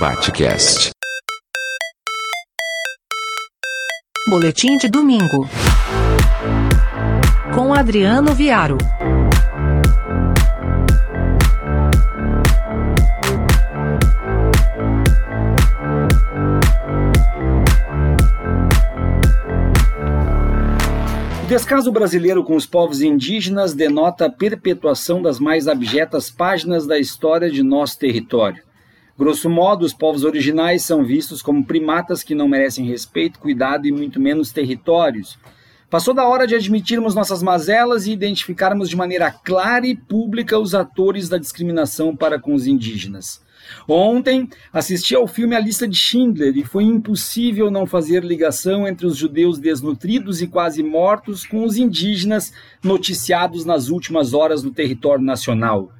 Batcast. Boletim de domingo. Com Adriano Viaro. O descaso brasileiro com os povos indígenas denota a perpetuação das mais abjetas páginas da história de nosso território. Grosso modo, os povos originais são vistos como primatas que não merecem respeito, cuidado e muito menos territórios. Passou da hora de admitirmos nossas mazelas e identificarmos de maneira clara e pública os atores da discriminação para com os indígenas. Ontem assisti ao filme A Lista de Schindler e foi impossível não fazer ligação entre os judeus desnutridos e quase mortos com os indígenas noticiados nas últimas horas no território nacional.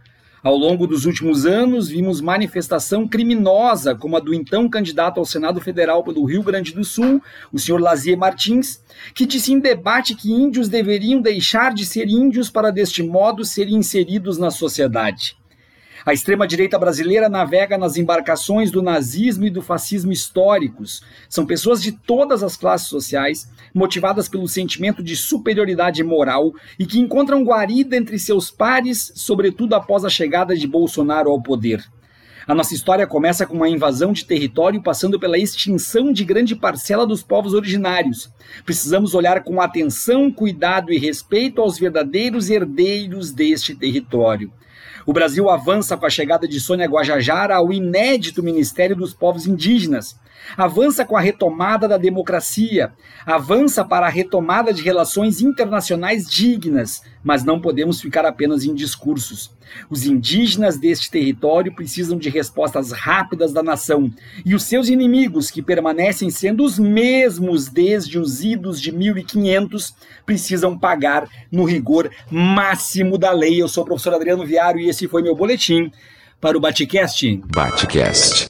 Ao longo dos últimos anos, vimos manifestação criminosa, como a do então candidato ao Senado Federal pelo Rio Grande do Sul, o senhor Lazier Martins, que disse em debate que índios deveriam deixar de ser índios para, deste modo, serem inseridos na sociedade. A extrema-direita brasileira navega nas embarcações do nazismo e do fascismo históricos. São pessoas de todas as classes sociais, motivadas pelo sentimento de superioridade moral e que encontram guarida entre seus pares, sobretudo após a chegada de Bolsonaro ao poder. A nossa história começa com uma invasão de território, passando pela extinção de grande parcela dos povos originários. Precisamos olhar com atenção, cuidado e respeito aos verdadeiros herdeiros deste território. O Brasil avança com a chegada de Sônia Guajajara ao inédito Ministério dos Povos Indígenas. Avança com a retomada da democracia. Avança para a retomada de relações internacionais dignas, mas não podemos ficar apenas em discursos. Os indígenas deste território precisam de respostas rápidas da nação, e os seus inimigos, que permanecem sendo os mesmos desde os idos de 1500, precisam pagar no rigor máximo da lei. Eu sou o professor Adriano Viário e esse foi meu boletim para o Batcast. Batcast.